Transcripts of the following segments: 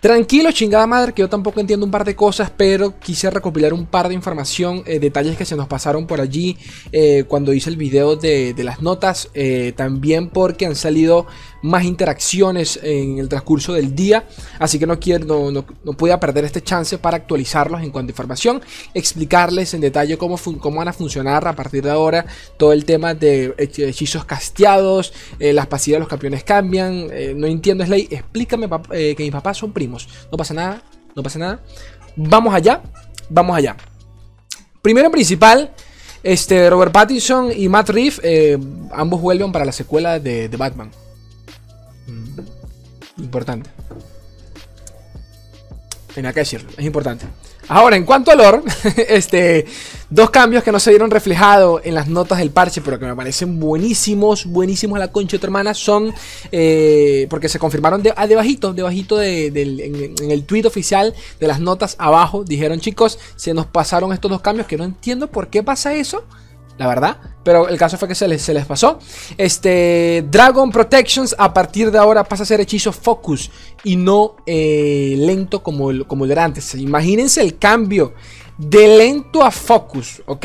Tranquilo, chingada madre, que yo tampoco entiendo un par de cosas, pero quise recopilar un par de información, eh, detalles que se nos pasaron por allí eh, cuando hice el video de, las notas, eh, también porque han salido más interacciones en el transcurso del día, así que no quiero, no, no, no perder este chance para actualizarlos en cuanto a información, explicarles en detalle cómo, cómo van a funcionar a partir de ahora todo el tema de hechizos casteados, las pasivas de los campeones cambian, no entiendo Slay, explícame que mis papás son primos. No pasa nada, no pasa nada. Vamos allá, vamos allá. Primero principal, este, Robert Pattinson y Matt Reeves, eh, ambos vuelven para la secuela de, de Batman. Mm, importante. Tenía que decirlo, es importante. Ahora, en cuanto a lore, este, dos cambios que no se vieron reflejados en las notas del parche, pero que me parecen buenísimos, buenísimos a la concha de tu hermana, son eh, porque se confirmaron de, ah, debajito, debajito de, en, en, el tweet oficial de las notas abajo, dijeron chicos, se nos pasaron estos dos cambios que no entiendo por qué pasa eso la verdad. Pero el caso fue que se les, pasó. Este Dragon Protections a partir de ahora pasa a ser hechizo focus y no eh, lento como como era antes. Imagínense el cambio de lento a focus, ¿ok?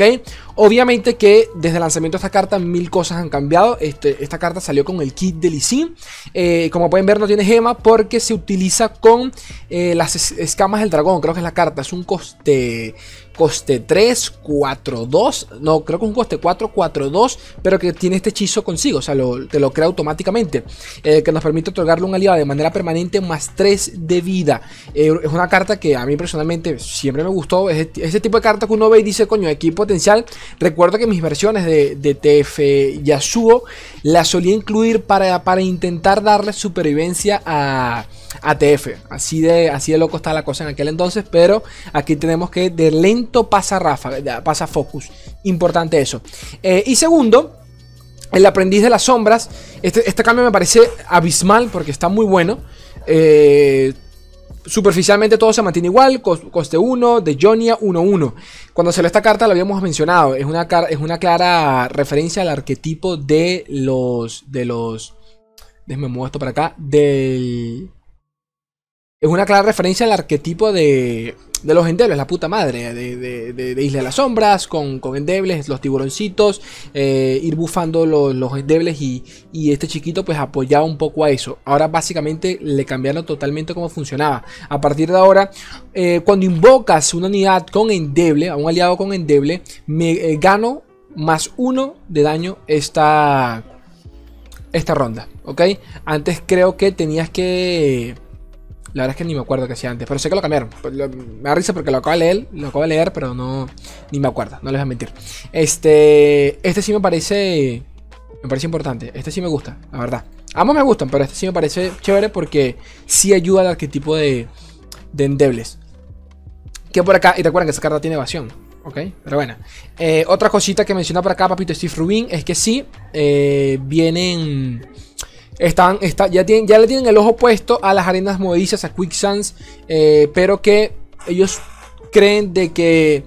Obviamente que desde el lanzamiento de esta carta mil cosas han cambiado. Este, esta carta salió con el kit de Lee eh, como pueden ver no tiene gema porque se utiliza con eh, las escamas del dragón. Creo que es la carta. Es un coste coste 3, 4, 2. No, creo que un coste 4, 4, 2. Pero que tiene este hechizo consigo. O sea, te lo crea automáticamente. Eh, que nos permite otorgarle un aliado de manera permanente más 3 de vida. Eh, es una carta que a mí personalmente siempre me gustó. Es ese tipo de carta que uno ve y dice, coño, aquí potencial. Recuerdo que mis versiones de, de TF Yasuo las solía incluir para, para intentar darle supervivencia a, a TF. Así de, así de loco está la cosa en aquel entonces. Pero aquí tenemos que de lento pasa Rafa, pasa Focus. Importante eso. Eh, y segundo, el aprendiz de las sombras. Este, este, cambio me parece abismal porque está muy bueno. Eh, superficialmente todo se mantiene igual, coste 1, de Jonia 1-1. Cuando salió esta carta lo habíamos mencionado, es una, es una clara referencia al arquetipo de los... De los déjame mover esto para acá. Del... Es una clara referencia al arquetipo de, los endebles, la puta madre, de, Isla de las Sombras, con, endebles, los tiburoncitos, eh, ir bufando los, los endebles y, este chiquito pues apoyaba un poco a eso. Ahora básicamente le cambiaron totalmente cómo funcionaba. A partir de ahora, eh, cuando invocas una unidad con endeble, a un aliado con endeble, me eh, gano más uno de daño esta, esta ronda, ¿ok? Antes creo que tenías que la verdad es que ni me acuerdo que hacía antes, pero sé que lo cambiaron. Me da risa porque lo acabo de leer, lo acabo de leer, pero no ni me acuerdo, no les voy a mentir. Este, este sí me parece me parece importante. Este sí me gusta, la verdad. Ambos me gustan, pero este sí me parece chévere porque sí ayuda al arquetipo de, de endebles. Que por acá, y recuerden que esa carta tiene evasión. Ok, pero bueno. Eh, otra cosita que menciona por acá, papito Steve Rubin, es que sí, eh, vienen están, está, ya, tienen, ya le tienen el ojo puesto a las arenas movedizas, a Quicksands, eh, pero que ellos creen de que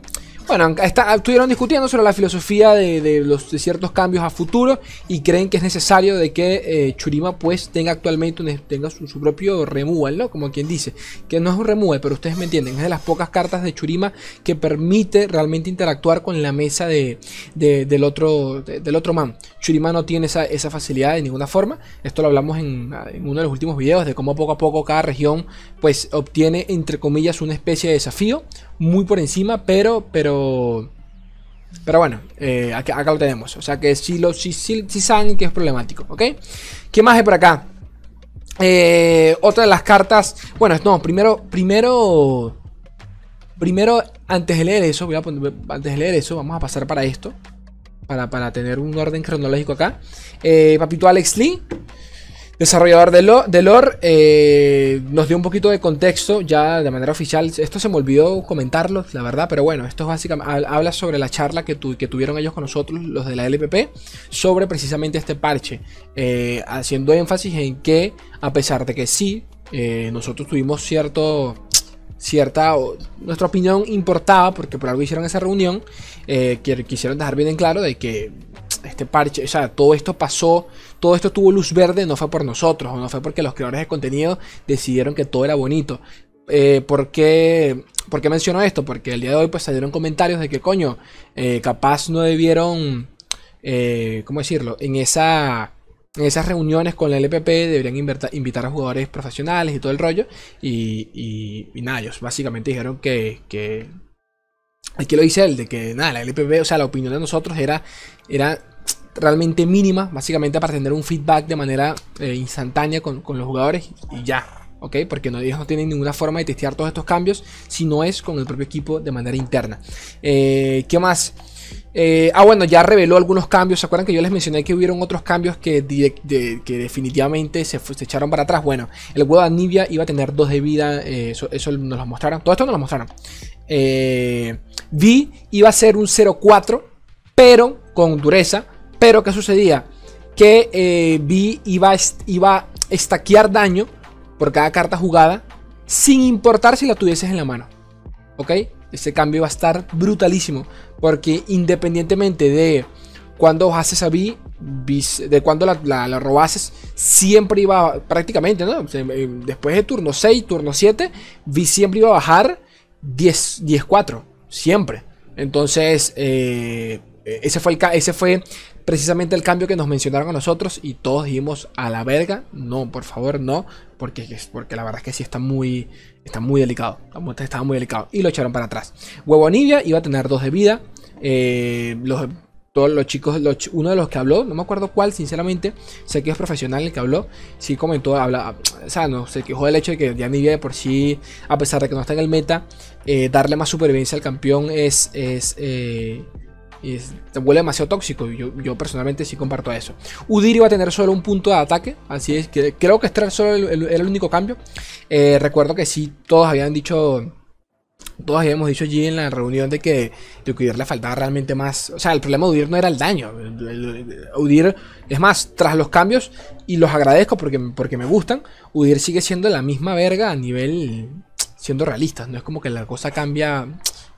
bueno, estuvieron discutiendo sobre la filosofía de, los, ciertos cambios a futuro y creen que es necesario de que eh, Churima pues tenga actualmente tenga su, propio removal, ¿no? Como quien dice, que no es un removal, pero ustedes me entienden, es de las pocas cartas de Churima que permite realmente interactuar con la mesa de, del, otro, del otro man. Churima no tiene esa, facilidad de ninguna forma, esto lo hablamos en, en uno de los últimos videos de cómo poco a poco cada región pues obtiene entre comillas una especie de desafío muy por encima, pero, pero, pero bueno, eh, acá, lo tenemos. O sea que sí, lo, sí, sí, saben que es problemático, ¿ok? ¿Qué más hay por acá? Eh, otra de las cartas, bueno, no, primero, primero, primero, antes de leer eso, voy a poner, antes de leer eso, vamos a pasar para esto, para, para tener un orden cronológico acá. Eh, papito Alex Lee Desarrollador de, lo, lore eh, nos dio un poquito de contexto ya de manera oficial. Esto se me olvidó comentarlo, la verdad, pero bueno, esto básicamente habla sobre la charla que, que tuvieron ellos con nosotros, los de la LPP, sobre precisamente este parche, eh, haciendo énfasis en que a pesar de que sí, eh, nosotros tuvimos cierto cierta, nuestra opinión importaba, porque por algo hicieron esa reunión, que quisieron dejar bien en claro de que este parche, o sea, todo esto pasó todo esto tuvo luz verde no fue por nosotros, o no fue porque los creadores de contenido decidieron que todo era bonito. Eh, ¿por, qué, menciono esto? Porque el día de hoy pues salieron comentarios de que coño, eh, capaz no debieron, eh, ¿cómo decirlo? En, esa, en esas reuniones con la LPP deberían invitar a jugadores profesionales y todo el rollo. Y, y, nada, ellos básicamente dijeron que, que Aquí lo dice él, de que nada, la LPP, o sea, la opinión de nosotros era, era realmente mínima, básicamente para tener un feedback de manera eh, instantánea con, los jugadores y ya, ¿ok? Porque no, ellos no tienen ninguna forma de testear todos estos cambios si no es con el propio equipo de manera interna. Eh, ¿Qué más? Eh, ah, bueno, ya reveló algunos cambios. ¿Se acuerdan que yo les mencioné que hubieron otros cambios que, que definitivamente se, echaron para atrás? Bueno, el huevo de Anivia iba a tener dos de vida. eso, nos lo mostraron. Todo esto nos lo mostraron. V iba a ser un 0-4, pero con dureza. Pero ¿qué sucedía? Que eh, V iba, iba a estaquear daño por cada carta jugada sin importar si la tuvieses en la mano. ¿Ok? Ese cambio va a estar brutalísimo. Porque independientemente de cuando haces a V, de cuando la, robases, siempre iba prácticamente, ¿no? Eh, después de turno 6, turno 7, V siempre iba a bajar 10-4. Siempre. Entonces, eh, ese, fue el, ese fue precisamente el cambio que nos mencionaron a nosotros y todos dijimos a la verga, no, por favor, no, porque, porque la verdad es que sí está muy, está muy delicado, estaba muy delicado y lo echaron para atrás. Huevo Anivia iba a tener dos de vida, eh, los todos los chicos, uno de los que habló, no me acuerdo cuál, sinceramente, sé que es profesional el que habló, sí comentó, habla, o sea, no, se quejó del hecho de que ya Nivea de por sí, a pesar de que no está en el meta, eh, darle más supervivencia al campeón es, es, eh, huele demasiado tóxico. Yo, yo, personalmente sí comparto eso. Udir iba a tener solo un punto de ataque. Así es que creo que este era solo el, el único cambio. Eh, recuerdo que sí, todos habían dicho todos habíamos dicho allí en la reunión de que a Udir le faltaba realmente más. O sea, el problema de Udir no era el daño. Udir, es más, tras los cambios, y los agradezco porque, porque me gustan, Udir sigue siendo la misma verga a nivel. siendo realistas. No es como que la cosa cambia.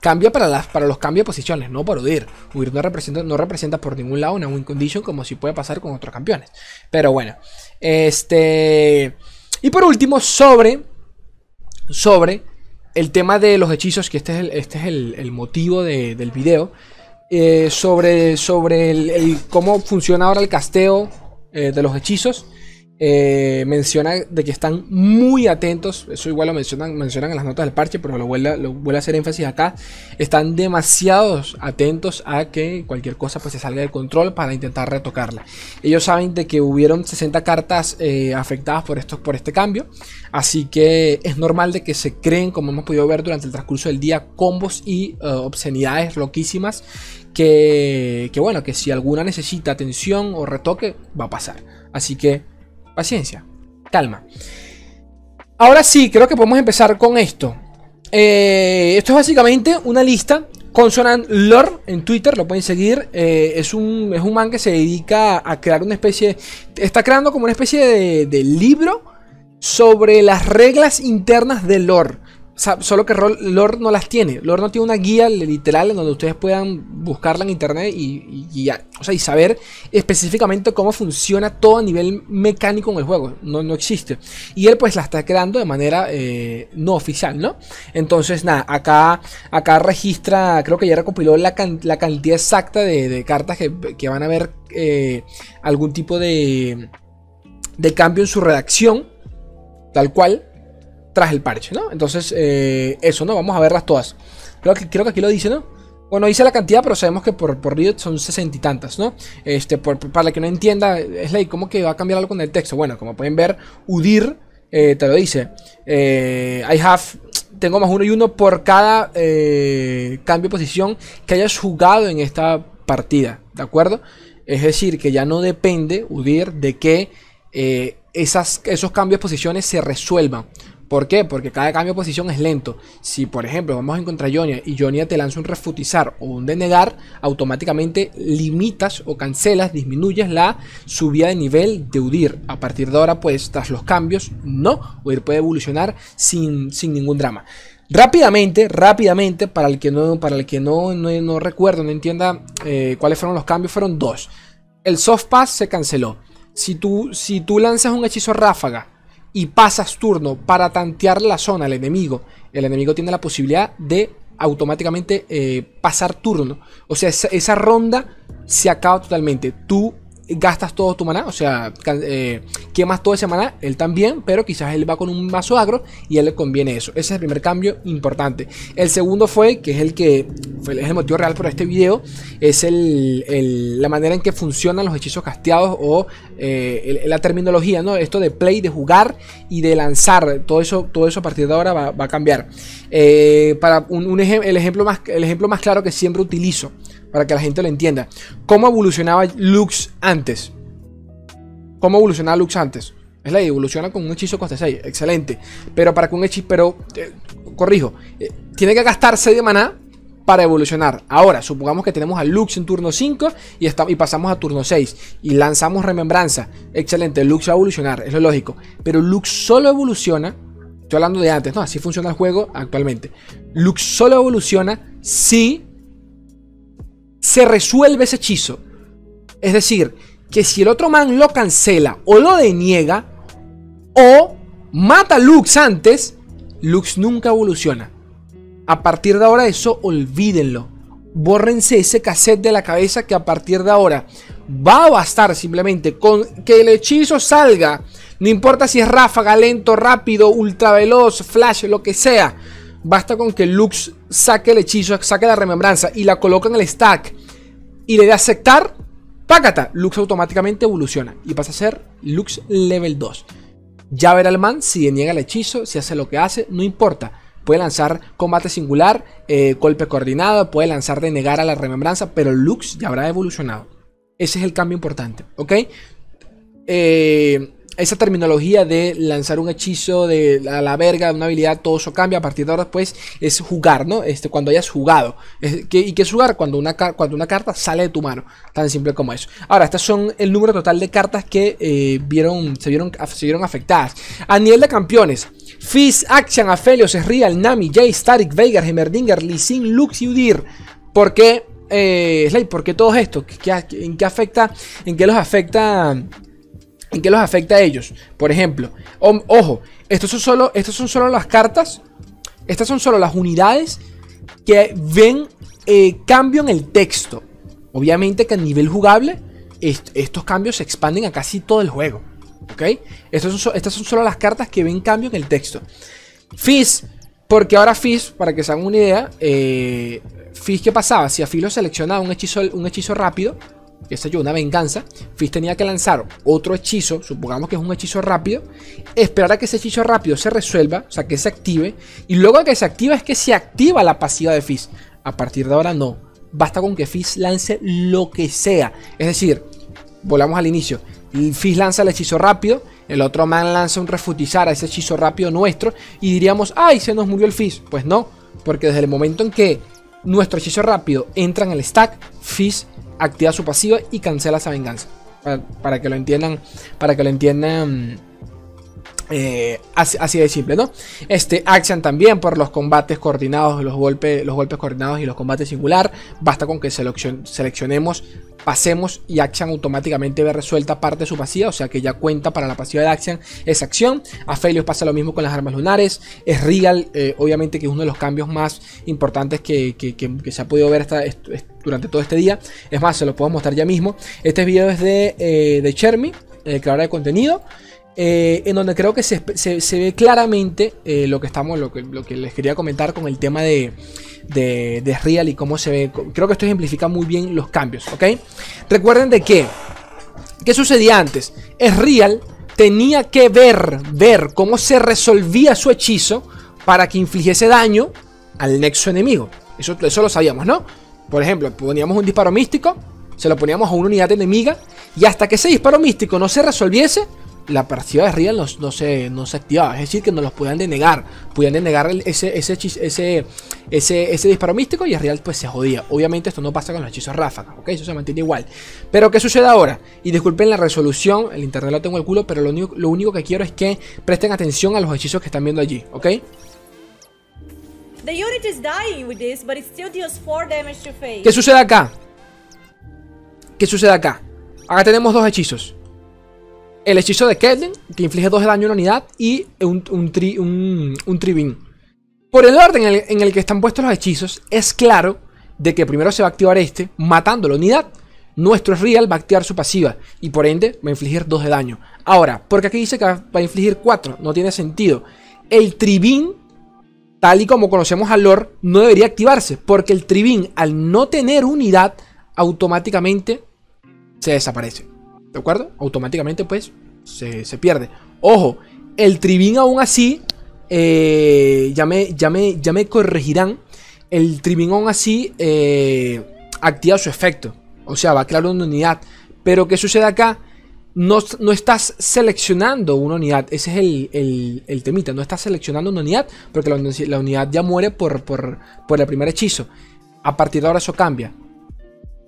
Cambia para, las, para los cambios de posiciones, no para Udir. Udir no representa, no por ningún lado una win condition como si puede pasar con otros campeones. Pero bueno. Este. Y por último, sobre. Sobre el tema de los hechizos, que este es el, este es el, motivo del video, eh, sobre, sobre el, cómo funciona ahora el casteo eh, de los hechizos. Eh, menciona de que están muy atentos, eso igual lo mencionan, mencionan en las notas del parche, pero lo vuelve, lo vuelve a hacer énfasis acá, están demasiado atentos a que cualquier cosa pues se salga de control para intentar retocarla. Ellos saben de que hubieron 60 cartas eh, afectadas por, esto, por este cambio, así que es normal de que se creen, como hemos podido ver durante el transcurso del día, combos y eh, obscenidades loquísimas que bueno, que si alguna necesita atención o retoque, va a pasar. Así que Paciencia, calma. Ahora sí, creo que podemos empezar con esto. Eh, esto es básicamente una lista. Consonant Lore en Twitter, lo pueden seguir. Eh, es, un, es un man que se dedica a crear una especie. Está creando como una especie de, de libro sobre las reglas internas del lore solo que Lord no las tiene. Lord no tiene una guía literal en donde ustedes puedan buscarla en internet y, y, saber específicamente cómo funciona todo a nivel mecánico en el juego. No, no existe. Y él pues la está creando de manera eh, no oficial, ¿no? Entonces, nada, acá, acá registra, creo que ya recopiló la, la cantidad exacta de, cartas que, van a ver eh, algún tipo de, de cambio en su redacción. Tal cual tras el parche, ¿no? Entonces, eh, eso, ¿no? Vamos a verlas todas. Creo que, creo que aquí lo dice, ¿no? Bueno, dice la cantidad, pero sabemos que por, por Riot son sesenta y tantas, ¿no? Este, para que no entienda, es ¿cómo que va a cambiar algo con el texto? Bueno, como pueden ver, UDIR eh, te lo dice. Eh, I have, tengo más uno y uno por cada cambio de posición que hayas jugado en esta partida, ¿de acuerdo? Es decir, que ya no depende, UDIR, de que esas, esos cambios de posiciones se resuelvan. ¿Por qué? Porque cada cambio de posición es lento. Si, por ejemplo, vamos en contra Jonia y Jonia te lanza un refutizar o un denegar, automáticamente limitas o cancelas, disminuyes la subida de nivel de Udir. A partir de ahora, pues, tras los cambios, no. Udir puede evolucionar sin, sin ningún drama. Rápidamente, rápidamente, para el que no, para el que no, no, recuerdo, no entienda eh, cuáles fueron los cambios, fueron dos. El soft pass se canceló. si tú, si tú lanzas un hechizo ráfaga y pasas turno para tantear la zona al enemigo, el enemigo tiene la posibilidad de automáticamente eh, pasar turno. O sea, esa, esa, ronda se acaba totalmente. Tú gastas todo tu maná, o sea, eh, quemas todo ese maná, él también, pero quizás él va con un mazo agro y a él le conviene eso. Ese es el primer cambio importante. El segundo fue, que es el que fue el motivo real por este video, es el, la manera en que funcionan los hechizos casteados o eh, la terminología, ¿no? Esto de play, de jugar y de lanzar, todo eso, todo eso a partir de ahora va, a cambiar. Eh, para un, el, ejemplo más, el ejemplo más claro que siempre utilizo para que la gente lo entienda. ¿Cómo evolucionaba Lux antes? ¿Cómo evolucionaba Lux antes? Es la evoluciona con un hechizo coste 6. Excelente. Pero para que un hechizo. Pero. Eh, corrijo. Eh, tiene que gastarse de maná para evolucionar. Ahora, supongamos que tenemos a Lux en turno 5 y, y pasamos a turno 6 y lanzamos remembranza. Excelente, Lux va a evolucionar, es lo lógico. Pero Lux solo evoluciona, estoy hablando de antes, no, así funciona el juego actualmente. Lux solo evoluciona si se resuelve ese hechizo. Es decir, que si el otro man lo cancela o lo deniega o mata a Lux antes, Lux nunca evoluciona. A partir de ahora eso olvídenlo. Bórrense ese cassette de la cabeza que a partir de ahora va a bastar simplemente con que el hechizo salga. No importa si es ráfaga, lento, rápido, ultra veloz, flash, lo que sea. Basta con que Lux saque el hechizo, saque la remembranza y la coloca en el stack y le dé aceptar, págata, Lux automáticamente evoluciona y pasa a ser Lux level 2. Ya verá el man si deniega el hechizo, si hace lo que hace, no importa. Puede lanzar combate singular, eh, golpe coordinado, puede lanzar denegar a la remembranza, pero Lux ya habrá evolucionado. Ese es el cambio importante, ¿ok? Eh, esa terminología de lanzar un hechizo de la, la, verga, una habilidad, todo eso cambia. A partir de ahora, pues, es jugar, ¿no? Este, cuando hayas jugado. ¿Y qué es jugar? Cuando una, cuando una carta sale de tu mano. Tan simple como eso. Ahora, estas son el número total de cartas que eh, vieron, se, vieron, se vieron afectadas. A nivel de campeones. Fizz, Action, Aphelios, Real, Nami, Jay, Static, Veigar, Heimerdinger, Lee Sin, Lux y Udir. ¿Por qué, eh, Slade? ¿Por qué todo esto? ¿En qué afecta? ¿En qué los afecta? ¿En qué los afecta a ellos? Por ejemplo, ojo, estos son, solo, son solo las cartas. Estas son solo las unidades que ven eh, cambio en el texto. Obviamente que a nivel jugable, estos cambios se expanden a casi todo el juego. ¿Ok? Estas son, estas son solo las cartas que ven cambio en el texto. Fizz, porque ahora Fizz, para que se hagan una idea, eh, Fizz, ¿qué pasaba? Si a Fizz lo seleccionaba un hechizo, un hechizo rápido, que es una venganza, Fizz tenía que lanzar otro hechizo, supongamos que es un hechizo rápido, esperar a que ese hechizo rápido se resuelva, o sea, que se active, y luego de que se activa es que se activa la pasiva de Fizz. A partir de ahora no, basta con que Fizz lance lo que sea, es decir, volvamos al inicio, Fizz lanza el hechizo rápido, el otro man lanza un refutizar a ese hechizo rápido nuestro, y diríamos, ay, se nos murió el Fizz. Pues no, porque desde el momento en que nuestro hechizo rápido entra en el stack, Fizz activa su pasiva y cancela esa venganza. Para, que lo entiendan. Para que lo entiendan. Eh, así, de simple, ¿no? Este Action también por los combates coordinados, los golpes, los golpes coordinados y los combates singular. Basta con que seleccionemos, pasemos y Action automáticamente ve resuelta parte de su pasiva, o sea que ya cuenta para la pasiva de Action esa acción. A Felios pasa lo mismo con las armas lunares. Es Real, eh, obviamente que es uno de los cambios más importantes que, se ha podido ver durante todo este día. Es más, se lo puedo mostrar ya mismo. Este video es de, eh, de Chermi, el creador de contenido. Eh, en donde creo que se, ve claramente eh, lo que estamos, lo que, lo que, les quería comentar con el tema de, de, Real y cómo se ve. Creo que esto ejemplifica muy bien los cambios. Recuerden de que, ¿qué sucedía antes? Es Real tenía que ver, ver cómo se resolvía su hechizo para que infligiese daño al nexo enemigo. Eso, eso lo sabíamos, ¿no? Por ejemplo, poníamos un disparo místico, se lo poníamos a una unidad enemiga y hasta que ese disparo místico no se resolviese, la partida de Real no, se, no se activaba. Es decir, que no los podían denegar. Podían denegar ese, ese, ese, ese, ese disparo místico y Real pues se jodía. Obviamente esto no pasa con los hechizos ráfagas, ¿ok? Eso se mantiene igual. Pero ¿qué sucede ahora? Y disculpen la resolución, el internet lo tengo el culo, pero lo único, lo único que quiero es que presten atención a los hechizos que están viendo allí, ¿ok? ¿Qué sucede acá? ¿Qué sucede acá? Acá tenemos dos hechizos. El hechizo de Caitlyn, que inflige 2 de daño a una unidad, y un, un, tri, un, un tribín. Por el orden en el, en el que están puestos los hechizos, es claro de que primero se va a activar este, matando la unidad. Nuestro Real va a activar su pasiva y por ende va a infligir 2 de daño. Ahora, porque aquí dice que va a infligir 4, no tiene sentido. El tribín, tal y como conocemos al lore, no debería activarse, porque el tribín, al no tener unidad, automáticamente se desaparece. ¿De acuerdo? Automáticamente, pues, se, se pierde. Ojo, el tribín aún así, eh, ya, me, ya, me, ya me corregirán, el tribín aún así eh, activa su efecto. O sea, va a crear una unidad. Pero ¿qué sucede acá? No, no estás seleccionando una unidad. Ese es el, el, temita. No estás seleccionando una unidad porque la, la unidad ya muere por, por, por, el primer hechizo. A partir de ahora eso cambia.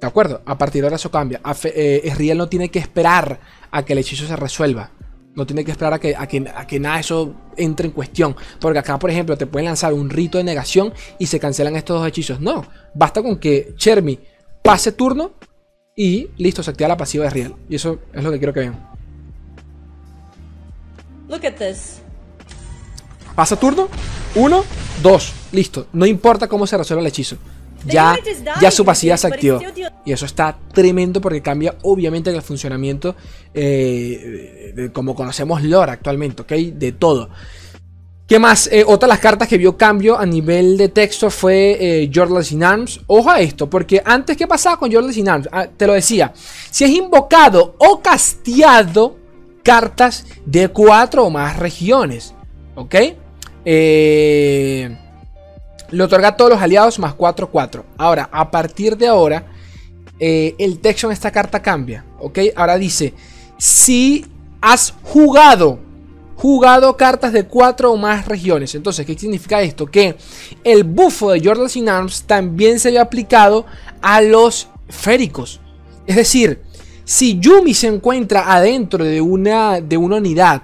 ¿De acuerdo? A partir de ahora eso cambia. Eh, Esriel no tiene que esperar a que el hechizo se resuelva. No tiene que esperar a que, a, que, a que nada eso entre en cuestión. Porque acá, por ejemplo, te pueden lanzar un rito de negación y se cancelan estos dos hechizos. No. Basta con que Chermi pase turno y listo, se activa la pasiva de Riel. Y eso es lo que quiero que vean. Look at this. Pasa turno, uno, dos, listo. No importa cómo se resuelva el hechizo. Ya, ya su pasiva se activó. Y eso está tremendo porque cambia obviamente el funcionamiento eh, de, como conocemos lore actualmente, ¿ok? De todo. ¿Qué más? Eh, otra de las cartas que vio cambio a nivel de texto fue eh, in Arms. Ojo a esto, porque antes, ¿qué pasaba con Jordan in Arms? Ah, te lo decía. Si es invocado o casteado cartas de cuatro o más regiones. ¿Ok? Eh, le otorga a todos los aliados más 4-4. Ahora, a partir de ahora, eh, el texto en esta carta cambia. ¿Ok? Ahora dice: Si has jugado jugado cartas de 4 o más regiones. Entonces, ¿qué significa esto? Que el bufo de Jordan in Arms también se había aplicado a los féricos. Es decir, si Yumi se encuentra adentro de una, de una unidad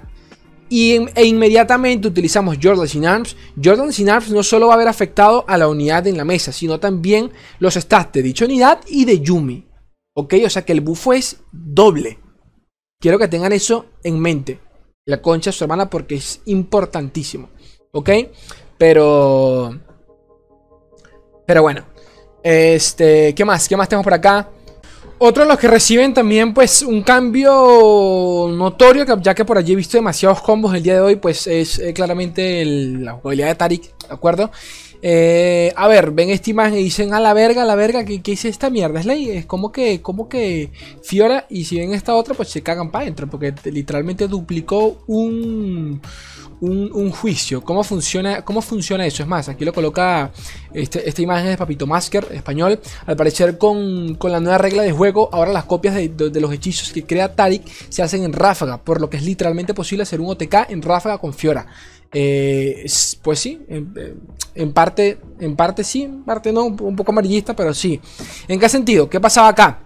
y, e inmediatamente utilizamos Jordan in Arms, Jordan in Arms no solo va a haber afectado a la unidad en la mesa, sino también los stats de dicha unidad y de Yumi. ¿Ok? O sea que el bufo es doble. Quiero que tengan eso en mente la concha de su hermana porque es importantísimo. ¿Ok? Pero... Pero bueno. Este... ¿Qué más? ¿Qué más tenemos por acá? Otro de los que reciben también pues un cambio notorio, ya que por allí he visto demasiados combos el día de hoy, pues es eh, claramente la jugabilidad de Tarik, ¿de acuerdo? Eh, a ver, ven esta imagen y dicen a la verga, a la verga, ¿qué, qué esta mierda? Es ley, es como que, como que Fiora y si ven esta otra, pues se cagan para adentro, porque literalmente duplicó un, un, juicio. ¿Cómo funciona, ¿Cómo funciona eso? Es más, aquí lo coloca este, esta imagen de Papito Masker, español. Al parecer con, la nueva regla de juego, ahora las copias de, de, los hechizos que crea Tarik se hacen en ráfaga, por lo que es literalmente posible hacer un OTK en ráfaga con Fiora. Eh, pues sí, en, parte, en parte sí, en parte no, un poco amarillista, pero sí. ¿En qué sentido? ¿Qué pasaba acá?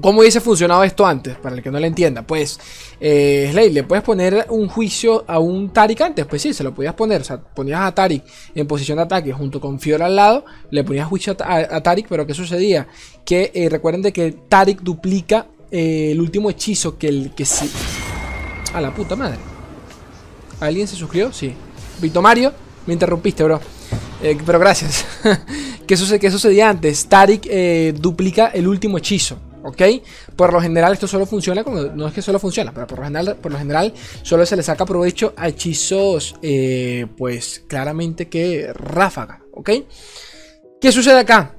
¿Cómo hubiese funcionado esto antes? Para el que no lo entienda. Pues, eh, Slade, ¿le puedes poner un juicio a un Tarik antes? Pues sí, se lo podías poner. O sea, ponías a Tarik en posición de ataque junto con Fiora al lado. Le ponías juicio a, Tarik, pero ¿qué sucedía? Que eh, recuerden de que Tarik duplica eh, el último hechizo que el que sí. A la puta madre. ¿Alguien se suscribió? Sí. Vito Mario, me interrumpiste, bro. Eh, pero gracias. ¿Qué, sucede, ¿Qué sucedía antes? Tarik duplica el último hechizo. ¿Ok? Por lo general esto solo funciona No es que solo funciona, pero por lo general, por lo general solo se le saca provecho a hechizos, eh, pues claramente que ráfaga. ¿Ok? ¿Qué sucede acá?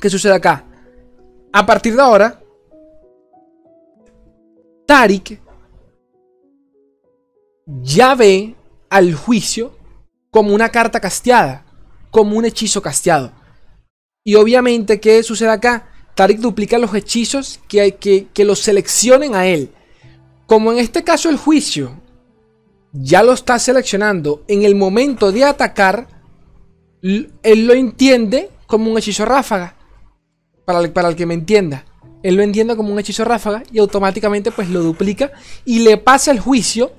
¿Qué sucede acá? A partir de ahora, Tarik ya ve al juicio como una carta casteada, como un hechizo casteado. Y obviamente, ¿qué sucede acá? Tarik duplica los hechizos que, que, que los seleccionen a él. Como en este caso el juicio ya lo está seleccionando en el momento de atacar, él lo entiende como un hechizo ráfaga. Para el, para el que me entienda. Él lo entiende como un hechizo ráfaga y automáticamente pues lo duplica y le pasa el juicio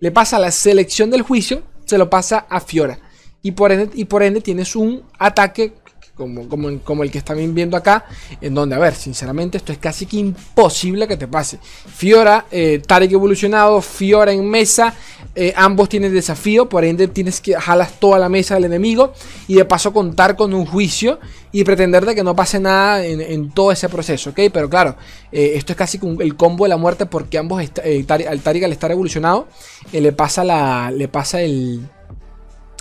le pasa la selección del juicio, se lo pasa a Fiora. Y por ende, y por ende tienes un ataque como, como, el que están viendo acá, en donde, a ver, sinceramente esto es casi que imposible que te pase. Fiora, eh, Tarek evolucionado, Fiora en mesa, eh, ambos tienen desafío, por ende tienes que jalas toda la mesa del enemigo y de paso contar con un juicio y pretender de que no pase nada en, todo ese proceso, ¿ok? Pero claro, eh, esto es casi el combo de la muerte porque ambos, al Tarek al estar evolucionado, le pasa la, le pasa el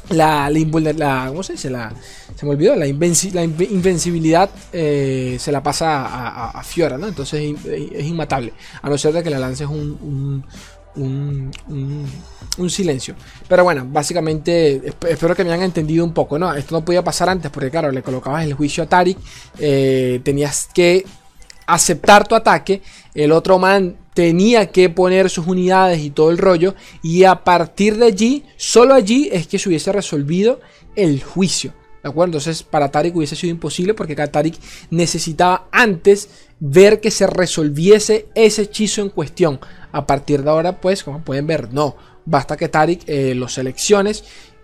la, la, ¿cómo se dice? La, se me olvidó, la, invencibilidad eh, se la pasa a, Fiora, ¿no? Entonces es, inmatable, a no ser de que le lances un, un, un, silencio. Pero bueno, básicamente espero que me hayan entendido un poco, ¿no? Esto no podía pasar antes porque, claro, le colocabas el juicio a Tarik, eh, tenías que aceptar tu ataque, el otro man tenía que poner sus unidades y todo el rollo. Y a partir de allí, solo allí es que se hubiese resolvido el juicio. ¿De acuerdo? Entonces para Tarik hubiese sido imposible porque Tarik necesitaba antes ver que se resolviese ese hechizo en cuestión. A partir de ahora, pues, como pueden ver, no. Basta que Tarik eh, lo selecciones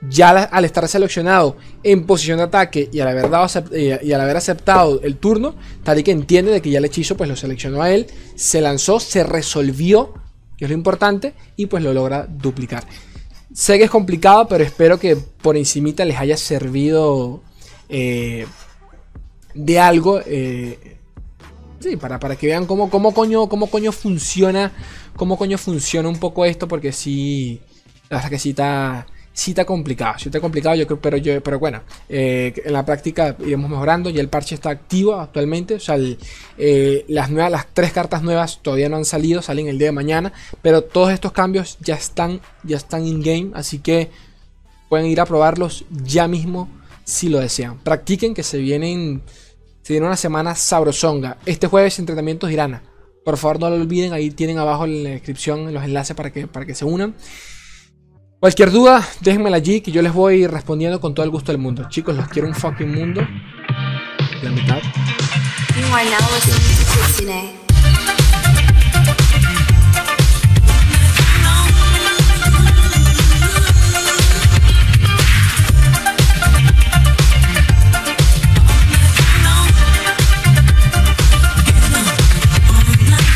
ya al estar seleccionado en posición de ataque y al haber, eh, y aceptado el turno, Tarik entiende de que ya el hechizo pues lo seleccionó a él, se lanzó, se resolvió, que es lo importante, y pues lo logra duplicar. Sé que es complicado, pero espero que por encimita les haya servido eh, de algo. Eh, sí, para, para que vean cómo, cómo, coño, cómo coño funciona. Cómo coño funciona un poco esto. Porque sí. La verdad que sí está sí está complicado, sí está complicado, yo creo, pero yo, pero bueno, eh, en la práctica iremos mejorando, y el parche está activo actualmente, o sea, eh, las nuevas, las tres cartas nuevas todavía no han salido, salen el día de mañana, pero todos estos cambios ya están, ya están in game, así que pueden ir a probarlos ya mismo si lo desean. Practiquen que se vienen, se viene una semana sabrosonga. Este jueves entrenamientos irana. Por favor no lo olviden, ahí tienen abajo en la descripción los enlaces para que, para que se unan. Cualquier duda, déjenmela allí que yo les voy respondiendo con todo el gusto del mundo. Chicos, los quiero un fucking mundo. La mitad.